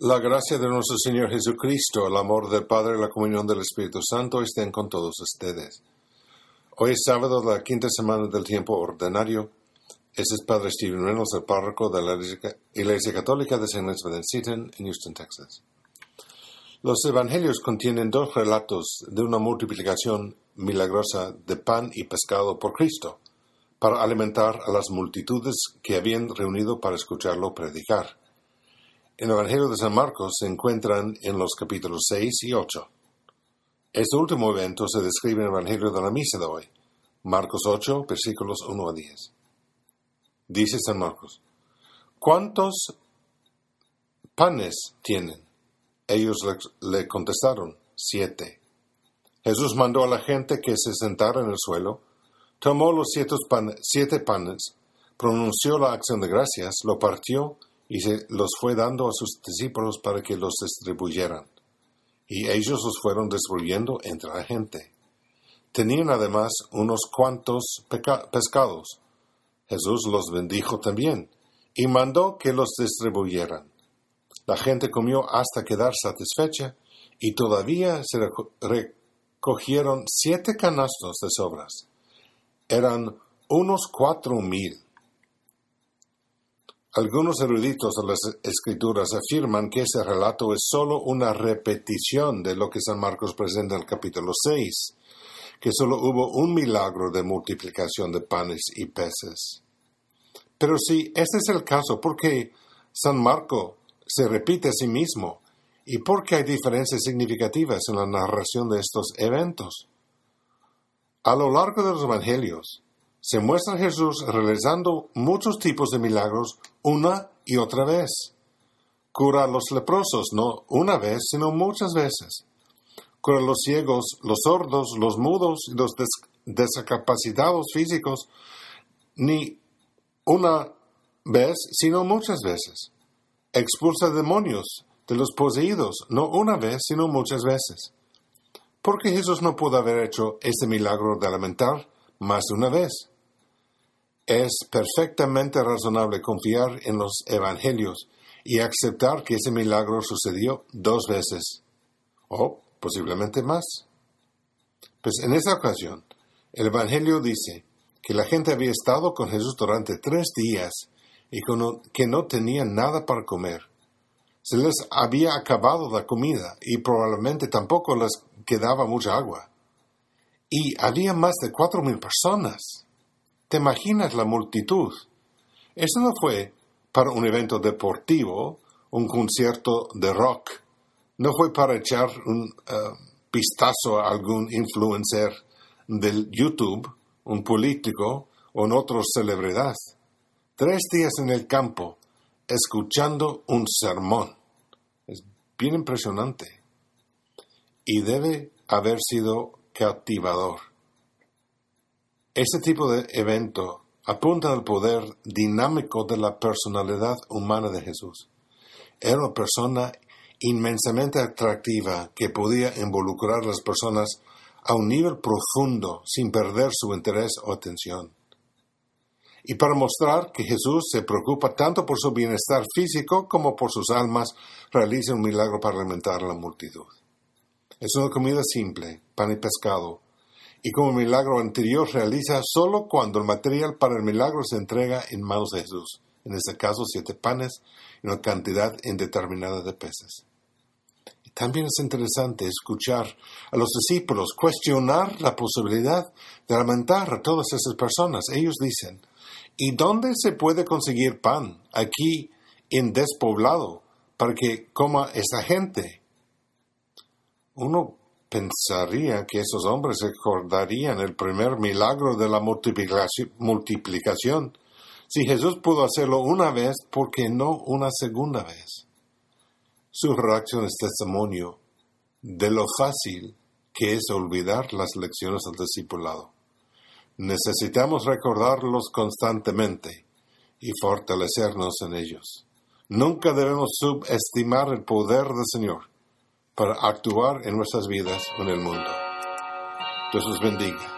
La gracia de nuestro Señor Jesucristo, el amor del Padre y la comunión del Espíritu Santo estén con todos ustedes. Hoy es sábado de la quinta semana del tiempo ordinario. Este es Padre Stephen Reynolds, el párroco de la Iglesia Católica de St. Elizabeth Seton en Houston, Texas. Los evangelios contienen dos relatos de una multiplicación milagrosa de pan y pescado por Cristo, para alimentar a las multitudes que habían reunido para escucharlo predicar. En el Evangelio de San Marcos se encuentran en los capítulos 6 y 8. Este último evento se describe en el Evangelio de la Misa de hoy, Marcos 8, versículos 1 a 10. Dice San Marcos, ¿cuántos panes tienen? Ellos le, contestaron, siete. Jesús mandó a la gente que se sentara en el suelo, tomó los siete panes, pronunció la acción de gracias, lo partió y se los fue dando a sus discípulos para que los distribuyeran. Y ellos los fueron distribuyendo entre la gente. Tenían además unos cuantos pescados. Jesús los bendijo también y mandó que los distribuyeran. La gente comió hasta quedar satisfecha y todavía se recogieron siete canastos de sobras. Eran unos cuatro mil. Algunos eruditos de las escrituras afirman que ese relato es solo una repetición de lo que San Marcos presenta en el capítulo 6, que solo hubo un milagro de multiplicación de panes y peces. Pero si este es el caso, ¿por qué San Marco se repite a sí mismo? ¿Y por qué hay diferencias significativas en la narración de estos eventos? A lo largo de los Evangelios, se muestra Jesús realizando muchos tipos de milagros una y otra vez. Cura a los leprosos no una vez, sino muchas veces. Cura a los ciegos, los sordos, los mudos y los discapacitados físicos, ni una vez, sino muchas veces. Expulsa demonios de los poseídos, no una vez, sino muchas veces. ¿Por qué Jesús no pudo haber hecho ese milagro de alimentar más de una vez. Es perfectamente razonable confiar en los evangelios y aceptar que ese milagro sucedió dos veces, o posiblemente más. Pues en esa ocasión, el Evangelio dice que la gente había estado con Jesús durante tres días y que no tenían nada para comer. Se les había acabado la comida y probablemente tampoco les quedaba mucha agua y había más de cuatro mil personas. ¿Te imaginas la multitud? Eso no fue para un evento deportivo, un concierto de rock. No fue para echar un uh, pistazo a algún influencer del YouTube, un político o en otra celebridad. Tres días en el campo, escuchando un sermón. Es bien impresionante. Y debe haber sido captivador. Este tipo de evento apunta al poder dinámico de la personalidad humana de Jesús. Era una persona inmensamente atractiva que podía involucrar a las personas a un nivel profundo sin perder su interés o atención. Y para mostrar que Jesús se preocupa tanto por su bienestar físico como por sus almas, realiza un milagro para alimentar a la multitud. Es una comida simple, pan y pescado, y como el milagro anterior realiza solo cuando el material para el milagro se entrega en manos de Jesús, en este caso siete panes y una cantidad indeterminada de peces. Y también es interesante escuchar a los discípulos cuestionar la posibilidad de alimentar a todas esas personas. Ellos dicen, ¿y dónde se puede conseguir pan aquí en despoblado para que coma esa gente? uno pensaría que esos hombres recordarían el primer milagro de la multiplicación. Si Jesús pudo hacerlo una vez, ¿por qué no una segunda vez? Su reacción es testimonio de lo fácil que es olvidar las lecciones del discipulado. Necesitamos recordarlos constantemente y fortalecernos en ellos. Nunca debemos subestimar el poder del Señor para actuar en nuestras vidas en el mundo. Dios los bendiga.